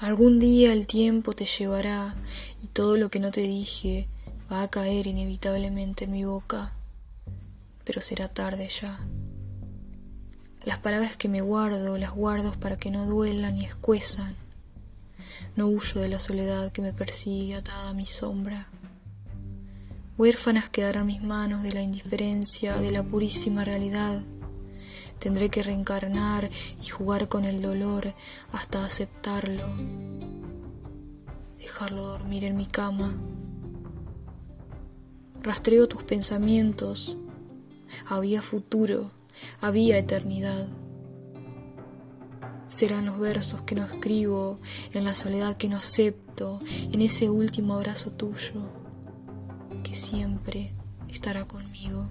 Algún día el tiempo te llevará y todo lo que no te dije va a caer inevitablemente en mi boca, pero será tarde ya. Las palabras que me guardo, las guardo para que no duelan y escuezan. No huyo de la soledad que me persigue atada a mi sombra. Huérfanas quedarán mis manos de la indiferencia, de la purísima realidad Tendré que reencarnar y jugar con el dolor hasta aceptarlo, dejarlo dormir en mi cama. Rastreo tus pensamientos. Había futuro, había eternidad. Serán los versos que no escribo, en la soledad que no acepto, en ese último abrazo tuyo, que siempre estará conmigo.